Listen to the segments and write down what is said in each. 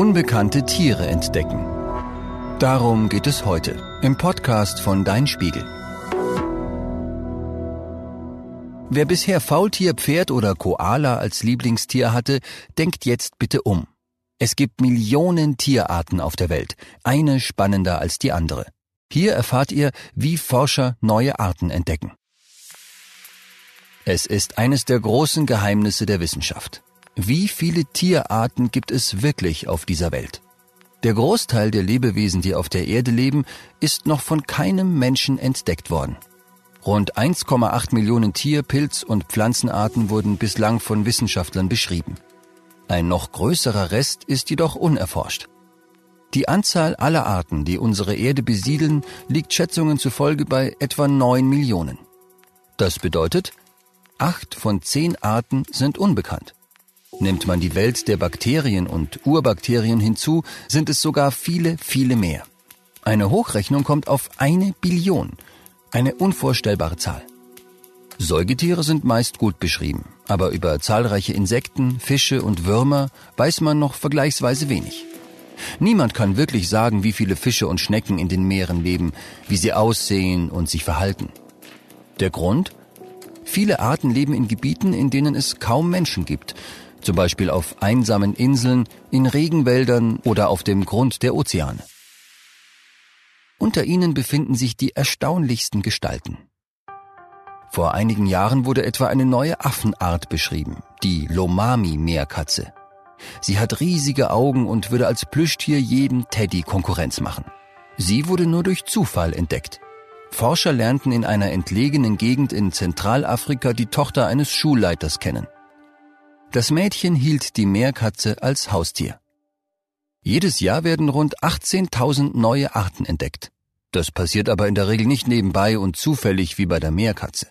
Unbekannte Tiere entdecken. Darum geht es heute im Podcast von Dein Spiegel. Wer bisher Faultier, Pferd oder Koala als Lieblingstier hatte, denkt jetzt bitte um. Es gibt Millionen Tierarten auf der Welt, eine spannender als die andere. Hier erfahrt ihr, wie Forscher neue Arten entdecken. Es ist eines der großen Geheimnisse der Wissenschaft. Wie viele Tierarten gibt es wirklich auf dieser Welt? Der Großteil der Lebewesen, die auf der Erde leben, ist noch von keinem Menschen entdeckt worden. Rund 1,8 Millionen Tier-, Pilz- und Pflanzenarten wurden bislang von Wissenschaftlern beschrieben. Ein noch größerer Rest ist jedoch unerforscht. Die Anzahl aller Arten, die unsere Erde besiedeln, liegt Schätzungen zufolge bei etwa 9 Millionen. Das bedeutet, acht von zehn Arten sind unbekannt. Nimmt man die Welt der Bakterien und Urbakterien hinzu, sind es sogar viele, viele mehr. Eine Hochrechnung kommt auf eine Billion – eine unvorstellbare Zahl. Säugetiere sind meist gut beschrieben, aber über zahlreiche Insekten, Fische und Würmer weiß man noch vergleichsweise wenig. Niemand kann wirklich sagen, wie viele Fische und Schnecken in den Meeren leben, wie sie aussehen und sich verhalten. Der Grund? Viele Arten leben in Gebieten, in denen es kaum Menschen gibt, zum Beispiel auf einsamen Inseln, in Regenwäldern oder auf dem Grund der Ozeane. Unter ihnen befinden sich die erstaunlichsten Gestalten. Vor einigen Jahren wurde etwa eine neue Affenart beschrieben, die Lomami-Meerkatze. Sie hat riesige Augen und würde als Plüschtier jedem Teddy Konkurrenz machen. Sie wurde nur durch Zufall entdeckt. Forscher lernten in einer entlegenen Gegend in Zentralafrika die Tochter eines Schulleiters kennen. Das Mädchen hielt die Meerkatze als Haustier. Jedes Jahr werden rund 18.000 neue Arten entdeckt. Das passiert aber in der Regel nicht nebenbei und zufällig wie bei der Meerkatze.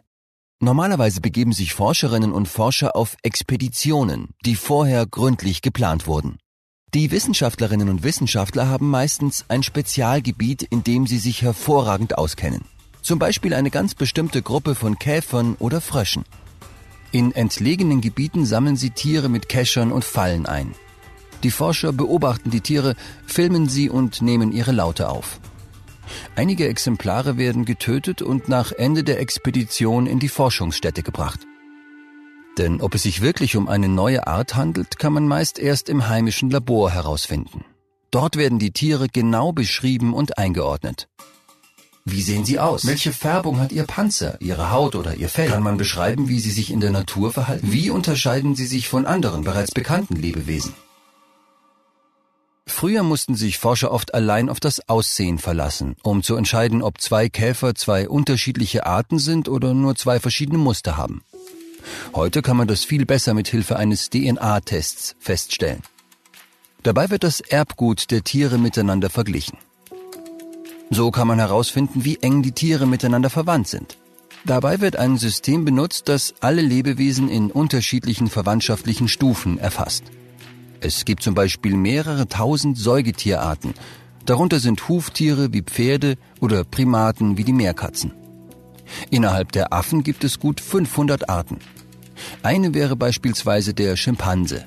Normalerweise begeben sich Forscherinnen und Forscher auf Expeditionen, die vorher gründlich geplant wurden. Die Wissenschaftlerinnen und Wissenschaftler haben meistens ein Spezialgebiet, in dem sie sich hervorragend auskennen. Zum Beispiel eine ganz bestimmte Gruppe von Käfern oder Fröschen. In entlegenen Gebieten sammeln sie Tiere mit Keschern und Fallen ein. Die Forscher beobachten die Tiere, filmen sie und nehmen ihre Laute auf. Einige Exemplare werden getötet und nach Ende der Expedition in die Forschungsstätte gebracht. Denn ob es sich wirklich um eine neue Art handelt, kann man meist erst im heimischen Labor herausfinden. Dort werden die Tiere genau beschrieben und eingeordnet. Wie sehen sie aus? Welche Färbung hat ihr Panzer, ihre Haut oder ihr Fell? Kann man beschreiben, wie sie sich in der Natur verhalten? Wie unterscheiden sie sich von anderen bereits bekannten Lebewesen? Früher mussten sich Forscher oft allein auf das Aussehen verlassen, um zu entscheiden, ob zwei Käfer zwei unterschiedliche Arten sind oder nur zwei verschiedene Muster haben. Heute kann man das viel besser mit Hilfe eines DNA-Tests feststellen. Dabei wird das Erbgut der Tiere miteinander verglichen. So kann man herausfinden, wie eng die Tiere miteinander verwandt sind. Dabei wird ein System benutzt, das alle Lebewesen in unterschiedlichen verwandtschaftlichen Stufen erfasst. Es gibt zum Beispiel mehrere tausend Säugetierarten. Darunter sind Huftiere wie Pferde oder Primaten wie die Meerkatzen. Innerhalb der Affen gibt es gut 500 Arten. Eine wäre beispielsweise der Schimpanse.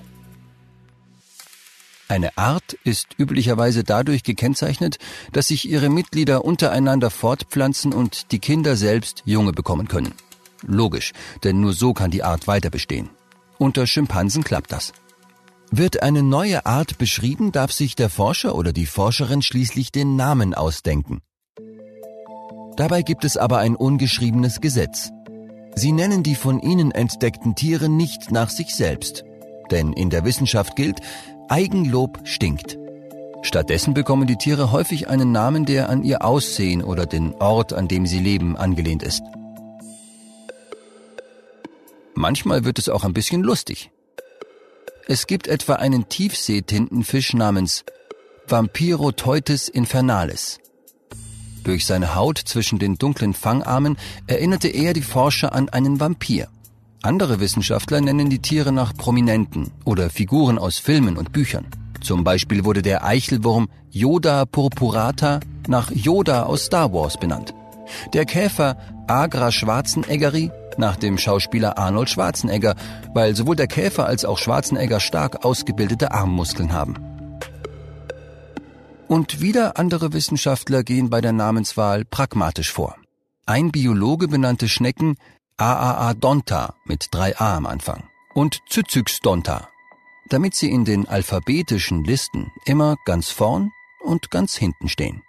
Eine Art ist üblicherweise dadurch gekennzeichnet, dass sich ihre Mitglieder untereinander fortpflanzen und die Kinder selbst Junge bekommen können. Logisch, denn nur so kann die Art weiter bestehen. Unter Schimpansen klappt das. Wird eine neue Art beschrieben, darf sich der Forscher oder die Forscherin schließlich den Namen ausdenken. Dabei gibt es aber ein ungeschriebenes Gesetz. Sie nennen die von ihnen entdeckten Tiere nicht nach sich selbst. Denn in der Wissenschaft gilt, Eigenlob stinkt. Stattdessen bekommen die Tiere häufig einen Namen, der an ihr Aussehen oder den Ort, an dem sie leben, angelehnt ist. Manchmal wird es auch ein bisschen lustig. Es gibt etwa einen Tiefseetintenfisch namens Vampiroteutes infernalis. Durch seine Haut zwischen den dunklen Fangarmen erinnerte er die Forscher an einen Vampir. Andere Wissenschaftler nennen die Tiere nach Prominenten oder Figuren aus Filmen und Büchern. Zum Beispiel wurde der Eichelwurm Yoda purpurata nach Yoda aus Star Wars benannt. Der Käfer Agra schwarzeneggeri nach dem Schauspieler Arnold Schwarzenegger, weil sowohl der Käfer als auch Schwarzenegger stark ausgebildete Armmuskeln haben. Und wieder andere Wissenschaftler gehen bei der Namenswahl pragmatisch vor. Ein Biologe benannte Schnecken Aaa donta mit drei A am Anfang und Zyzyxdonta, damit sie in den alphabetischen Listen immer ganz vorn und ganz hinten stehen.